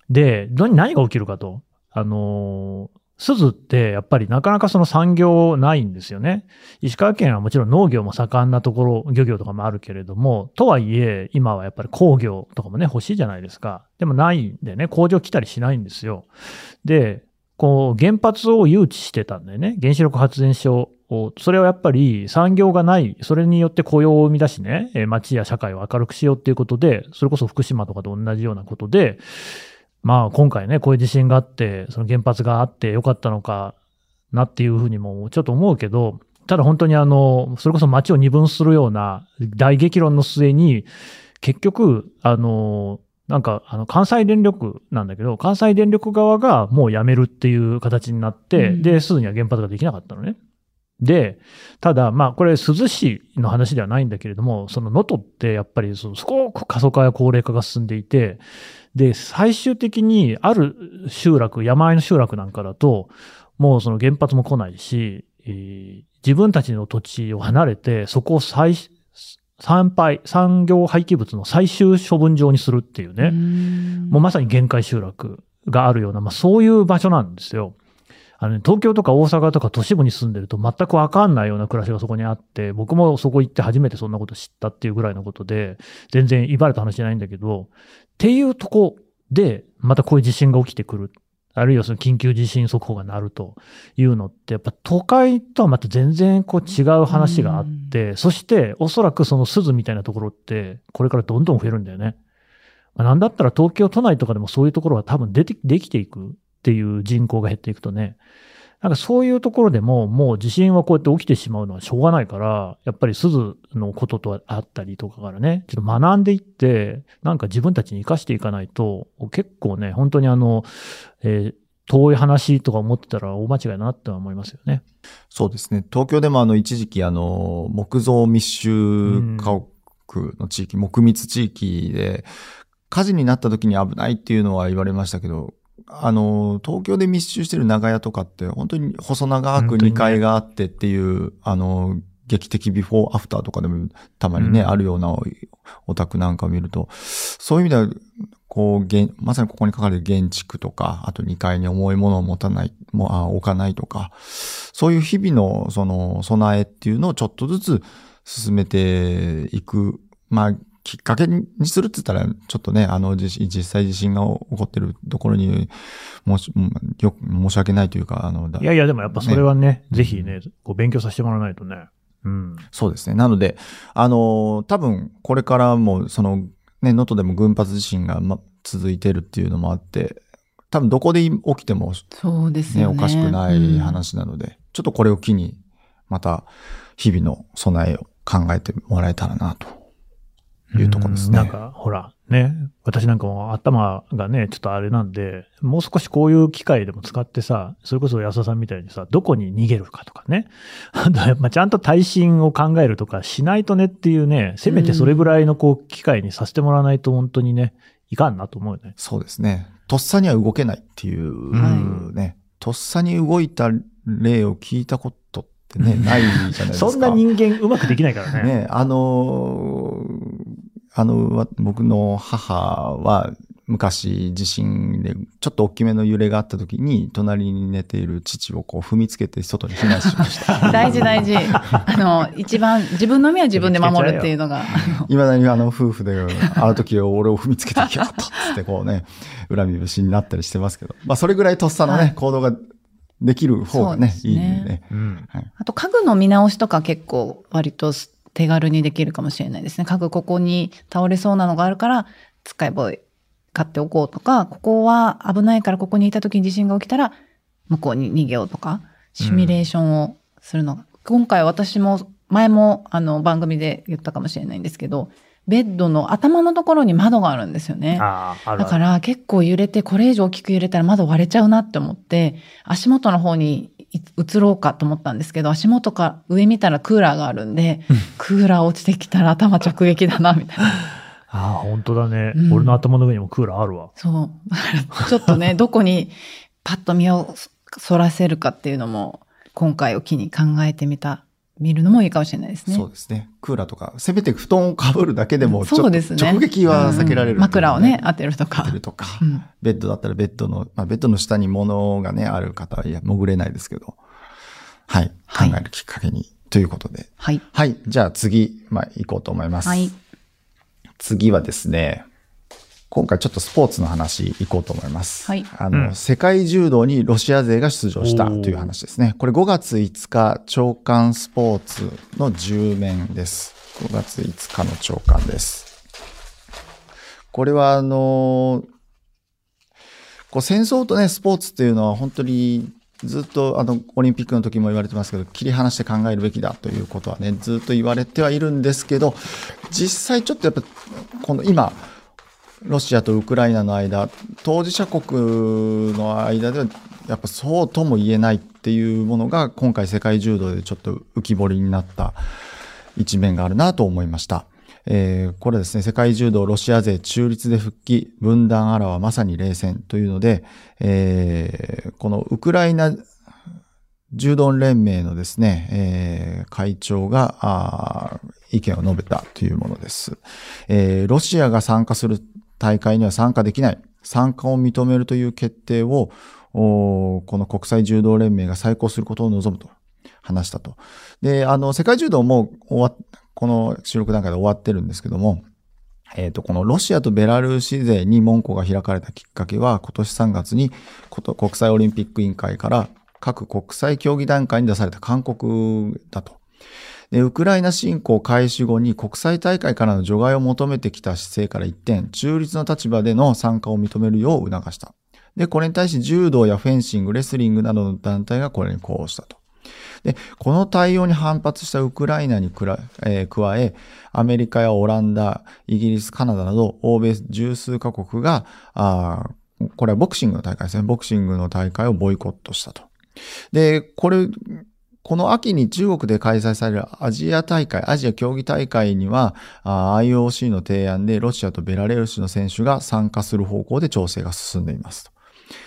で、何何が起きるかと。あのー鈴ってやっぱりなかなかその産業ないんですよね。石川県はもちろん農業も盛んなところ、漁業とかもあるけれども、とはいえ今はやっぱり工業とかもね欲しいじゃないですか。でもないんでね、工場来たりしないんですよ。で、こう原発を誘致してたんだよね。原子力発電所を、それはやっぱり産業がない、それによって雇用を生み出しね、街や社会を明るくしようっていうことで、それこそ福島とかと同じようなことで、まあ今回ね、こういう地震があって、その原発があってよかったのかなっていうふうにもちょっと思うけど、ただ本当にあの、それこそ街を二分するような大激論の末に、結局、あの、なんか、あの、関西電力なんだけど、関西電力側がもう辞めるっていう形になって、うんで、すぐには原発ができなかったのね。で、ただ、まあ、これ、珠洲市の話ではないんだけれども、その能登ってやっぱりその、すごく過疎化や高齢化が進んでいて、で、最終的にある集落、山あいの集落なんかだと、もうその原発も来ないし、えー自分たちの土地を離れて、そこを再、産廃、産業廃棄物の最終処分場にするっていうね。うんもうまさに限界集落があるような、まあそういう場所なんですよ。あのね、東京とか大阪とか都市部に住んでると全くわかんないような暮らしがそこにあって、僕もそこ行って初めてそんなこと知ったっていうぐらいのことで、全然威張れた話じゃないんだけど、っていうとこで、またこういう地震が起きてくる。あるいはその緊急地震速報が鳴るというのって、やっぱ都会とはまた全然こう違う話があって、そしておそらくその鈴みたいなところって、これからどんどん増えるんだよね。まあなんだったら東京都内とかでもそういうところが多分出て、できていくっていう人口が減っていくとね、なんかそういうところでももう地震はこうやって起きてしまうのはしょうがないから、やっぱり鈴のこととあったりとかからね、ちょっと学んでいって、なんか自分たちに生かしていかないと、結構ね、本当にあの、えー遠い話とか思ってたら大間違いだなって思いますよね。そうですね。東京でもあの一時期あの木造密集家屋の地域、木密地域で火事になった時に危ないっていうのは言われましたけど、あの、東京で密集してる長屋とかって本当に細長く本当にね2階があってっていう、あの、劇的ビフォーアフターとかでもたまにね、うん。あるようなおお宅なんかを見ると、そういう意味では、こう、現まさにここに書かれる現築とか、あと2階に重いものを持たない、もあ置かないとか、そういう日々のその備えっていうのをちょっとずつ進めていく、まあ、きっかけにするって言ったら、ちょっとね、あの、実実際地震が起こってるところに、もし、うんよく申し訳ないというか、あの、だいやいや、でもやっぱそれはね、ぜひね、こう勉強させてもらわないとね。うん。そうですね。なので、あの、多分、これからも、その、ね、能登でも群発地震が、ま、続いてるっていうのもあって、多分どこで起きてもそうですね。おかしくない話なので、ちょっとこれを機に、また、日々の備えを考えてもらえたらな、というところですね。うんなんか、ほら、ね、私なんかも頭がね、ちょっとあれなんで、もう少しこういう機会でも使ってさ、それこそ安田さんみたいにさ、どこに逃げるかとかね、あとやっぱちゃんと耐震を考えるとかしないとねっていうね、せめてそれぐらいのこう機会にさせてもらわないと本当にね、いかんなと思うよね。そうですね。とっさには動けないっていう、はね、とっさに動いた例を聞いたことってね、ないじゃないですか。そんな人間うまくできないからね。ね、あのーあの、わ僕の母は昔地震でちょっと大きめの揺れがあった時に隣に寝ている父をこう踏みつけて外に避難しました。大事大事。あの、一番、自分の身は自分で守るっていうのが、いまだにあの夫婦で、あの時俺を踏みつけてきやがったっつってこうね、恨み節になったりしてますけど。まあそれぐらいとっさのね、はい行動ができる方がね、ねいいんでね。うん。あと家具の見直しとか結構割と手軽にできるかもしれないですね。家具ここに倒れそうなのがあるから、使い棒買っておこうとか、ここは危ないからここにいた時に地震が起きたら、向こうに逃げようとか、シミュレーションをするのが、今回私も、前もあの番組で言ったかもしれないんですけど、ベッドの頭のところに窓があるんですよね。ああ、あるだから結構揺れて、これ以上大きく揺れたら窓割れちゃうなって思って、足元の方に移ろうかと思ったんですけど、足元から上見たらクーラーがあるんで、クーラー落ちてきたら頭直撃だな、みたいな。ああ、本当だね、うん俺の頭の上にもクーラーあるわ。そう。だからちょっとね、どこにパッと身を反らせるかっていうのも、今回を機に考えてみた、見るのもいいかもしれないですね。そうですね。クーラーとか、せめて布団をかぶるだけでも、そうですね。直撃は避けられる、うん枕をね、当てるとか当て。るとか。うんベッドだったらベッドの、まあ、ベッドの下に物がね、ある方はいや、潜れないですけど。はい。考はいえるきっかけに、ということで。はい。はい。じゃあ次、まあ、行こうと思います。はい。次はですね、今回ちょっとスポーツの話行こうと思います。はいあの、うん世界柔道にロシア勢が出場したという話ですね。これ5月5日、長官スポーツの10面です。5月5日の長官です。これはあのこう戦争とね、スポーツっていうのは本当にずっとあのオリンピックの時も言われてますけど、切り離して考えるべきだということはね、ずっと言われてはいるんですけど、実際ちょっとやっぱ、この今、ロシアとウクライナの間、当事者国の間では、やっぱそうとも言えないっていうものが、今回世界柔道でちょっと浮き彫りになった一面があるなと思いました。えーこれですね、世界柔道ロシア勢中立で復帰、分断あらはまさに冷戦というので、えーこのウクライナ柔道連盟のですね、えー会長があー意見を述べたというものです。えーロシアが参加する大会には参加できない。参加を認めるという決定を、この国際柔道連盟が再考することを望むと話したと。で、あの、世界柔道も終わこの収録段階で終わってるんですけども、えっ、と、このロシアとベラルーシ勢に門戸が開かれたきっかけは、今年3月に国際オリンピック委員会から各国際競技段階に出された勧告だと。で、ウクライナ侵攻開始後に国際大会からの除外を求めてきた姿勢から一転、中立の立場での参加を認めるよう促した。で、これに対し柔道やフェンシング、レスリングなどの団体がこれに呼応したと。で、この対応に反発したウクライナにくら、えー加え、アメリカやオランダ、イギリス、カナダなど、欧米十数カ国が、あーこれはボクシングの大会ですね。ボクシングの大会をボイコットしたと。で、これ、この秋に中国で開催されるアジア大会、アジア競技大会には、IOC の提案でロシアとベラルーシの選手が参加する方向で調整が進んでいますと。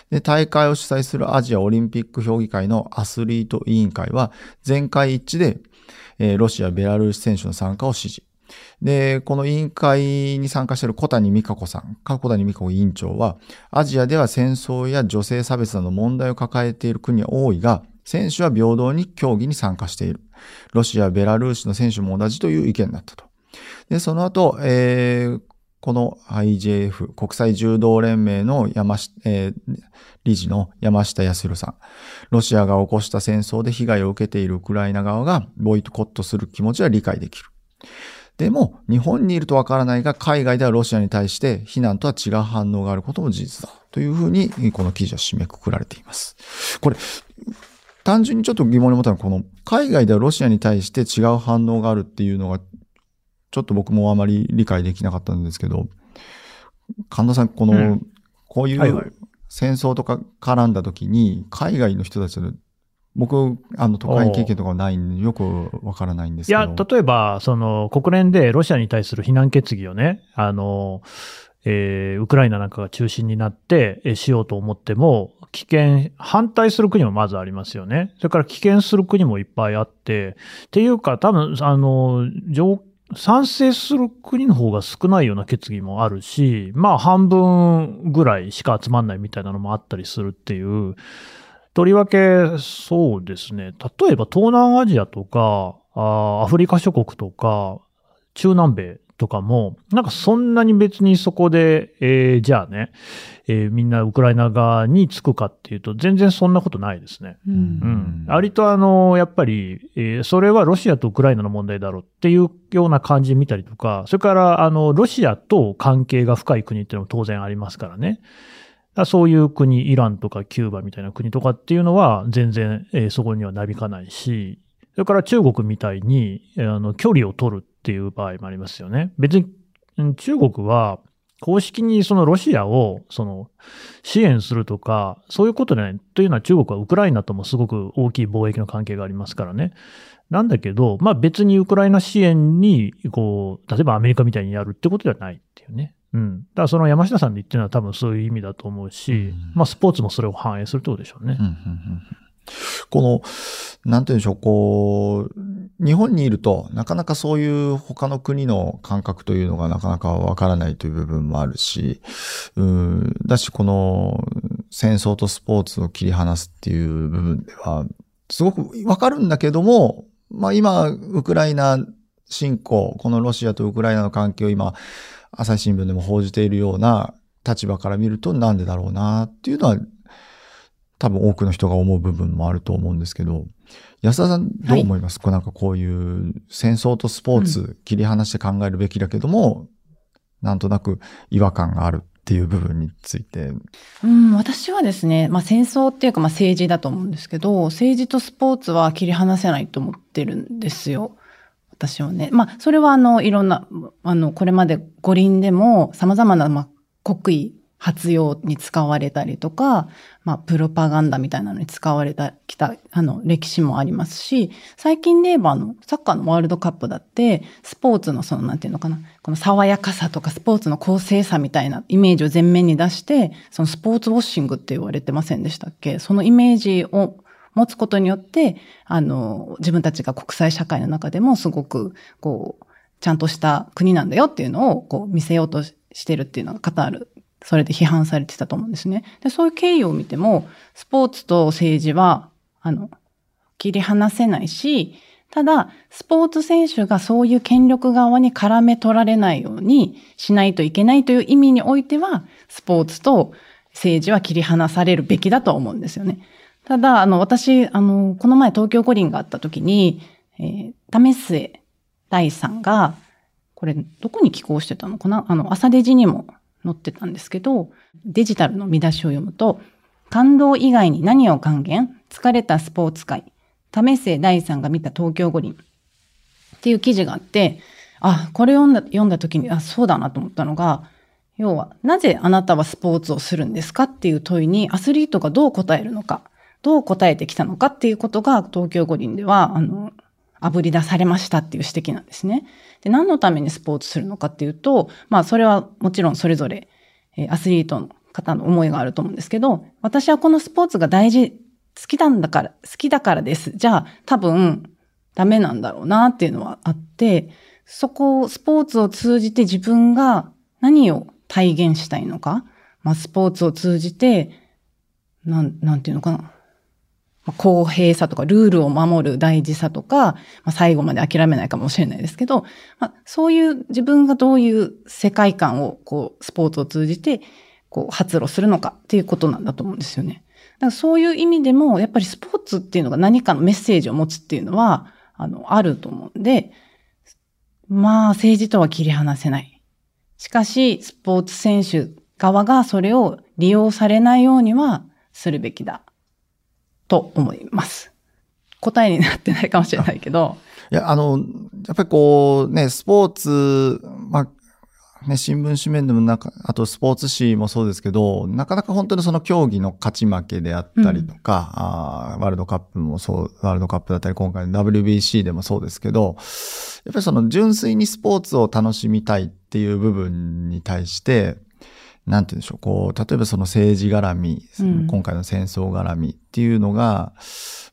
で、大会を主催するアジアオリンピック評議会のアスリート委員会は、全会一致で、えーロシア、ベラルーシ選手の参加を支持。で、この委員会に参加している小谷美香子さん、小谷美香子委員長は、アジアでは戦争や女性差別など問題を抱えている国は多いが、選手は平等に競技に参加している。ロシア、ベラルーシの選手も同じという意見だったと。で、その後、えーこの IJF、国際柔道連盟の山下、えー理事の山下康弘さん。ロシアが起こした戦争で被害を受けているウクライナ側がボイコットする気持ちは理解できる。でも、日本にいるとわからないが、海外ではロシアに対して非難とは違う反応があることも事実だ。というふうに、この記事は締めくくられています。これ、単純にちょっと疑問に思ったのは、この、海外ではロシアに対して違う反応があるっていうのが、ちょっと僕もあまり理解できなかったんですけど、神田さん、この、うんこういう戦争とか絡んだ時に、海外の人たちの、僕、あの、都会経験とかはないんで、よくわからないんですけど。いや、例えば、その、国連でロシアに対する非難決議をね、あの、えーウクライナなんかが中心になって、えーしようと思っても、危険、反対する国もまずありますよね。それから危険する国もいっぱいあって、っていうか、多分、あの、条賛成する国の方が少ないような決議もあるし、まあ半分ぐらいしか集まんないみたいなのもあったりするっていう、とりわけそうですね、例えば東南アジアとか、あアフリカ諸国とか、中南米とかも、なんかそんなに別にそこで、えー、じゃあね、えー、みんなウクライナ側につくかっていうと、全然そんなことないですね。う。うんん。割とあの、やっぱり、えーそれはロシアとウクライナの問題だろうっていうような感じで見たりとか、それからあの、ロシアと関係が深い国っていうのも当然ありますからね。だそういう国、イランとかキューバみたいな国とかっていうのは全然、えーそこにはなびかないし、それから中国みたいに、えーあの、距離を取るっていう場合もありますよね。別に、うん中国は公式にそのロシアを、その、支援するとか、そういうことでない。というのは中国はウクライナともすごく大きい貿易の関係がありますからね。なんだけど、まあ別にウクライナ支援に、こう、例えばアメリカみたいにやるってことではないっていうね。うん。だからその山下さんで言ってるのは多分そういう意味だと思うし、うんまあスポーツもそれを反映するってことでしょうねうん。うんうんうんこの、なんて言うんでしょう、こう、日本にいると、なかなかそういう他の国の感覚というのがなかなかわからないという部分もあるし、うん、だし、この戦争とスポーツを切り離すっていう部分では、すごくわかるんだけども、まあ今、ウクライナ侵攻、このロシアとウクライナの関係を今、朝日新聞でも報じているような立場から見るとなんでだろうなっていうのは多分多くの人が思う部分もあると思うんですけど、安田さんどう思います、こうなんかこういう戦争とスポーツ切り離して考えるべきだけども、なんとなく違和感があるっていう部分について。うん、私はですね、まあ戦争っていうかまあ政治だと思うんですけど、政治とスポーツは切り離せないと思ってるんですよ。私はね。まあ、それはあの、いろんな、あの、これまで五輪でも様々な、まあ、国威発揚に使われたりとか、まあ、プロパガンダみたいなのに使われた、きた、あの、歴史もありますし、最近で言えば、あの、サッカーのワールドカップだって、スポーツのその、なんていうのかな、この爽やかさとかスポーツの公正さみたいなイメージを前面に出して、そのスポーツウォッシングって言われてませんでしたっけ？そのイメージを持つことによって、あの、自分たちが国際社会の中でもすごく、こう、ちゃんとした国なんだよっていうのを、こう、見せようとしてるっていうのがカタール、それで批判されてたと思うんですね。で、そういう経緯を見ても、スポーツと政治は、あの、切り離せないし、ただ、スポーツ選手がそういう権力側に絡め取られないようにしないといけないという意味においては、スポーツと政治は切り離されるべきだと思うんですよね。ただ、あの、私、あの、この前東京五輪があった時に、えー、為末大さんが、これ、どこに寄稿してたのかな？あの、朝デジにも載ってたんですけど、デジタルの見出しを読むと、感動以外に何を還元疲れたスポーツ界。為末大さんが見た東京五輪。っていう記事があって、あ、これ読んだ、読んだ時に、あ、そうだなと思ったのが、要は、なぜあなたはスポーツをするんですか？っていう問いに、アスリートがどう答えるのか。どう答えてきたのかっていうことが東京五輪では、あの、炙り出されましたっていう指摘なんですね。で、何のためにスポーツするのかっていうと、まあそれはもちろんそれぞれ、えアスリートの方の思いがあると思うんですけど、私はこのスポーツが大事、好きなんだから、好きだからです。じゃあ多分ダメなんだろうなっていうのはあって、そこをスポーツを通じて自分が何を体現したいのか、まあスポーツを通じて、なん、なんていうのかな。公平さとかルールを守る大事さとか、まあ、最後まで諦めないかもしれないですけど、まあ、そういう自分がどういう世界観をこうスポーツを通じてこう発露するのかっていうことなんだと思うんですよね。だからそういう意味でもやっぱりスポーツっていうのが何かのメッセージを持つっていうのはあのあると思うんで、まあ政治とは切り離せない。しかしスポーツ選手側がそれを利用されないようにはするべきだと思います。答えになってないかもしれないけど。いや、あの、やっぱりこうね、スポーツ、まあ、ね、新聞紙面でもなんか、あとスポーツ紙もそうですけど、なかなか本当にその競技の勝ち負けであったりとか、あーワールドカップもそう、ワールドカップだったり、今回の WBC でもそうですけど、やっぱりその純粋にスポーツを楽しみたいっていう部分に対して、なんて言うんでしょう、こう、例えばその政治絡み、うん今回の戦争絡みっていうのが、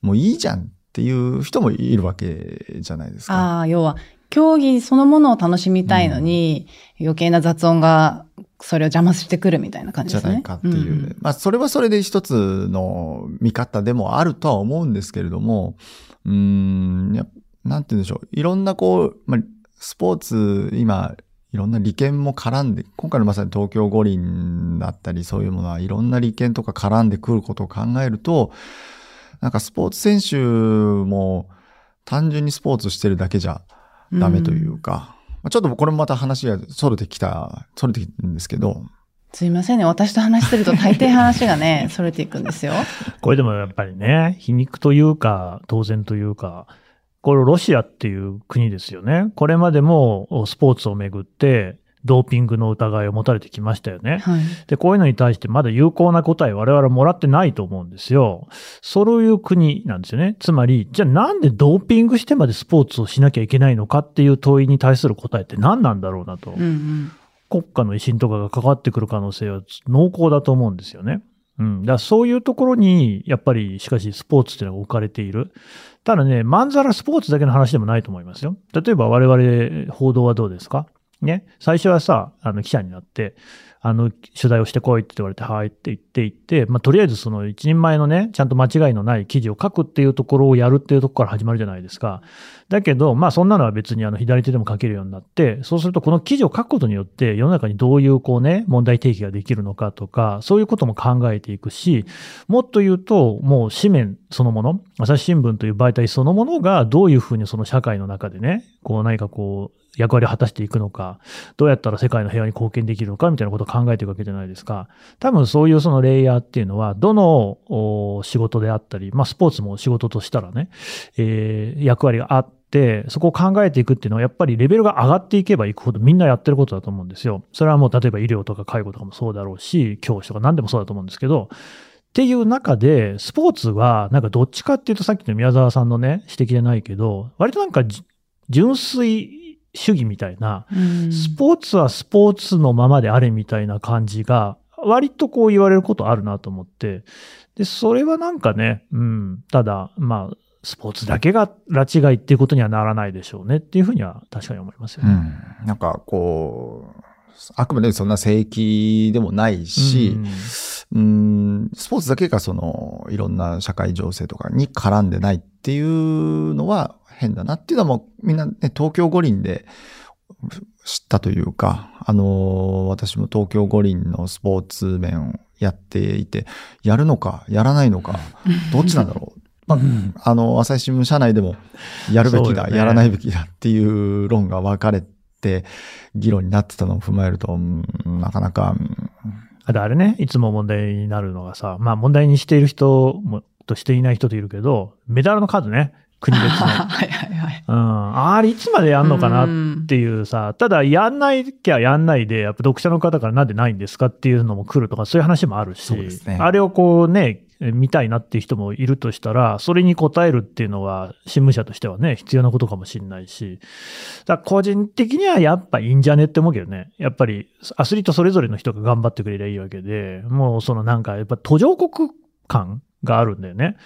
もういいじゃんっていう人もいるわけじゃないですか。ああ、要は、競技そのものを楽しみたいのに、余計な雑音がそれを邪魔してくるみたいな感じですね。じゃないかっていう。んんまあ、それはそれで一つの見方でもあるとは思うんですけれども、うーん、やなんて言うんでしょう。いろんなこう、まあ、スポーツ、今、いろんな利権も絡んで、今回のまさに東京五輪だったり、そういうものはいろんな利権とか絡んでくることを考えると、なんかスポーツ選手も単純にスポーツしてるだけじゃダメというか、まあちょっとこれもまた話がそれてきた、それてきるんですけど、すいませんね。私と話してると大抵話がね、それていくんですよ。これでもやっぱりね、皮肉というか、当然というか、これロシアっていう国ですよね。これまでもスポーツをめぐって、ドーピングの疑いを持たれてきましたよね。はい。で、こういうのに対してまだ有効な答え我々はもらってないと思うんですよ。そういう国なんですよね。つまり、じゃあなんでドーピングしてまでスポーツをしなきゃいけないのかっていう問いに対する答えって何なんだろうなと。うんうん。国家の威信とかが関わってくる可能性は濃厚だと思うんですよね。うん。だからそういうところに、やっぱり、しかしスポーツっていうのが置かれている。ただね、まんざらスポーツだけの話でもないと思いますよ。例えば我々報道はどうですか？ね。最初はさ、あの、記者になって、あの、取材をしてこいって言われて、はいって言って言って、まあ、とりあえずその一人前のね、ちゃんと間違いのない記事を書くっていうところをやるっていうところから始まるじゃないですか。だけど、まあそんなのは別にあの左手でも書けるようになって、そうするとこの記事を書くことによって世の中にどういうこうね、問題提起ができるのかとか、そういうことも考えていくし、もっと言うと、もう紙面そのもの、朝日新聞という媒体そのものがどういうふうにその社会の中でね、こう何かこう、役割を果たしていくのか、どうやったら世界の平和に貢献できるのかみたいなことを考えていくわけじゃないですか。多分そういうそのレイヤーっていうのは、どの仕事であったり、まあスポーツも仕事としたらね、えー役割があって、そこを考えていくっていうのは、やっぱりレベルが上がっていけばいくほどみんなやってることだと思うんですよ。それはもう例えば医療とか介護とかもそうだろうし、教師とか何でもそうだと思うんですけど、っていう中で、スポーツは、なんかどっちかっていうとさっきの宮沢さんのね、指摘じゃないけど、割となんか純粋主義みたいな、うんスポーツはスポーツのままであれみたいな感じが、割とこう言われることあるなと思って。で、それはなんかね、うん、ただ、まあ、スポーツだけが拉致いっていうことにはならないでしょうねっていうふうには確かに思いますよね。うん。なんかこう、あくまでそんな正規でもないし、うん、スポーツだけがその、いろんな社会情勢とかに絡んでないっていうのは変だなっていうのはもうみんなね、東京五輪で知ったというか、あの、私も東京五輪のスポーツ面をやっていて、やるのか、やらないのか、どっちなんだろう。まあ、あの、朝日新聞社内でも、やるべきだ、ね。やらないべきだっていう論が分かれて、議論になってたのを踏まえると、うんなかなか、うん。あとあれね、いつも問題になるのがさ、まあ問題にしている人もとしていない人といるけど、メダルの数ね、国別の。はいはいはい。うん。あれいつまでやんのかなうんっていうさ、ただやんないきゃやんないで、やっぱ読者の方からなんでないんですかっていうのも来るとか、そういう話もあるし、そうですねあれをこうね、見たいなっていう人もいるとしたら、それに応えるっていうのは、新聞社としてはね、必要なことかもしれないし、だ個人的にはやっぱいいんじゃねって思うけどね、やっぱりアスリートそれぞれの人が頑張ってくれりゃいいわけで、もうそのなんか、やっぱ途上国感があるんだよね。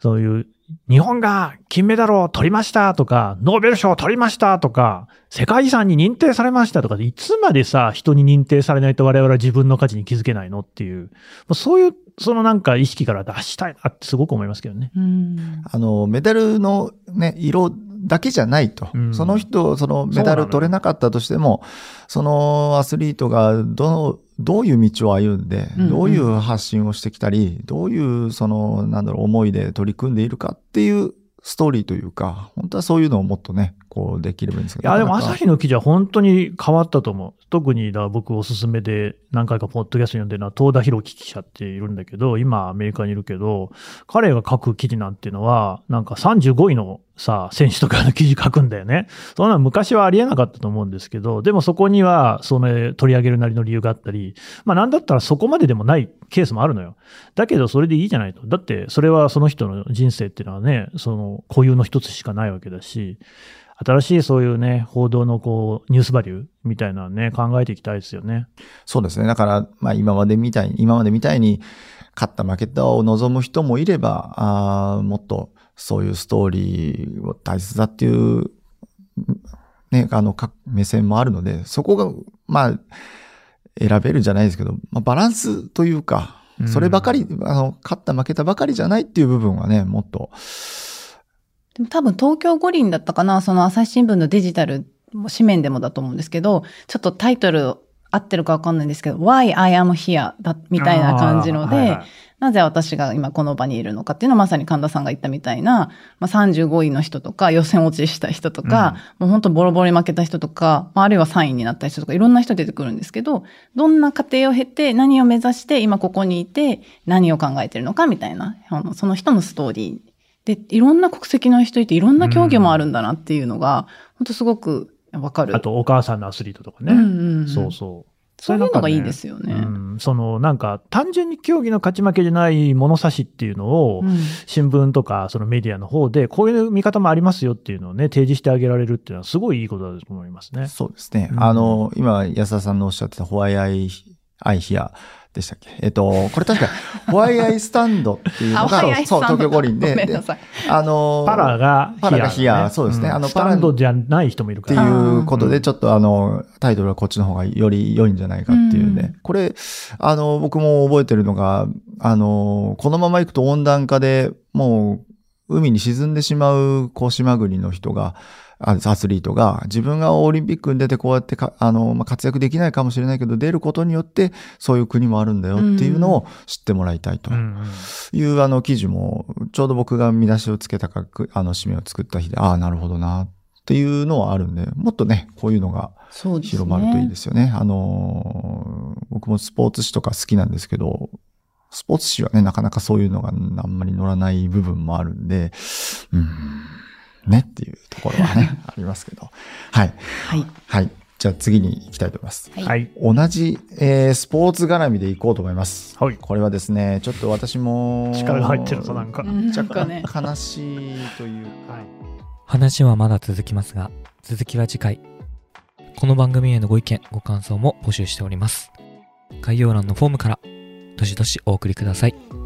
そういう、日本が金メダルを取りましたとか、ノーベル賞を取りましたとか、世界遺産に認定されましたとかで、いつまでさ、人に認定されないと我々は自分の価値に気づけないのっていう、そういう、そのなんか意識から出したいなってすごく思いますけどね。うんあの、メダルのね、色だけじゃないと。うんその人、そのメダル取れなかったとしても、そのアスリートがどの、どういう道を歩んで、どういう発信をしてきたり、どういう、その、なんだろう、思いで取り組んでいるかっていうストーリーというか、本当はそういうのをもっとね、こうできればいいんですけど。いや、でも朝日の記事は本当に変わったと思う。特にだ僕おすすめで何回かポッドキャスト読んでるのは東田博樹記者っているんだけど、今アメリカにいるけど、彼が書く記事なんていうのは、なんか35位のさ、選手とかの記事書くんだよね。そんなの昔はありえなかったと思うんですけど、でもそこには、その取り上げるなりの理由があったり、まあなんだったらそこまででもないケースもあるのよ。だけどそれでいいじゃないと。だってそれはその人の人生っていうのはね、その固有の一つしかないわけだし、新しいそういうね、報道のこう、ニュースバリューみたいなのね、考えていきたいですよね。そうですね。だから、まあ今までみたいに、今までみたいに、勝った負けたを望む人もいれば、あーもっとそういうストーリーを大切だっていう、ね、あの、か目線もあるので、そこが、まあ、選べるじゃないですけど、まあ、バランスというかう、んそればかり、あの、勝った負けたばかりじゃないっていう部分はね、もっと、でも多分東京五輪だったかな、その朝日新聞のデジタル紙面でもだと思うんですけど、ちょっとタイトル合ってるかわかんないんですけど、Why I am here だ、みたいな感じので、あーはいはいなぜ私が今この場にいるのかっていうのはまさに神田さんが言ったみたいな、まあ、35位の人とか予選落ちした人とか、もう本当ボロボロに負けた人とか、まあ、あるいは3位になった人とかいろんな人出てくるんですけど、どんな過程を経て何を目指して今ここにいて何を考えてるのかみたいな、その人のストーリー。で、いろんな国籍の人いていろんな競技もあるんだなっていうのが、本当すごくわかる。あと、お母さんのアスリートとかね。うんうんうんそうそう。そういうのがいいですよね。うん、そのなんか単純に競技の勝ち負けじゃない物差しっていうのを、うん新聞とかそのメディアの方でこういう見方もありますよっていうのをね提示してあげられるっていうのはすごいいいことだと思いますね。そうですね。うんあの、今、安田さんのおっしゃってたホワイアイ、アイヒアでしたっけ？えっと、これ確か、ホ ワイアイスタンドっていうのあが、そう、東京五輪で、でごめんなさい。あの、パラがパラがヒアそうですね。あのスタンドじゃない人もいるってから。いうことで、うんちょっとあの、タイトルはこっちの方がより良いんじゃないかっていうね。うん。これ、あの、僕も覚えてるのが、あの、このまま行くと温暖化でもう海に沈んでしまう、こう、島国の人が、あアスリートが、自分がオリンピックに出てこうやってか、あの、まあ、活躍できないかもしれないけど、出ることによって、そういう国もあるんだよっていうのを知ってもらいたいと。いうあの記事も、ちょうど僕が見出しをつけたかく、あの締めを作った日で、ああ、なるほどな、っていうのはあるんで、もっとね、こういうのが。広まるといいですよね。あのー、僕もスポーツ紙とか好きなんですけど、スポーツ紙はね、なかなかそういうのがあんまり乗らない部分もあるんで、うん、ねっていうところはね、ありますけど。はい。はい。はい。じゃあ次に行きたいと思います。はいはい。同じ、えースポーツ絡みで行こうと思います。はい。これはですね、ちょっと私も。力が入ってるぞ、なんか。うん若なんかね干悲しいというか、はい話はまだ続きますが、続きは次回。この番組へのご意見、ご感想も募集しております。概要欄のフォームから、どしどしお送りください。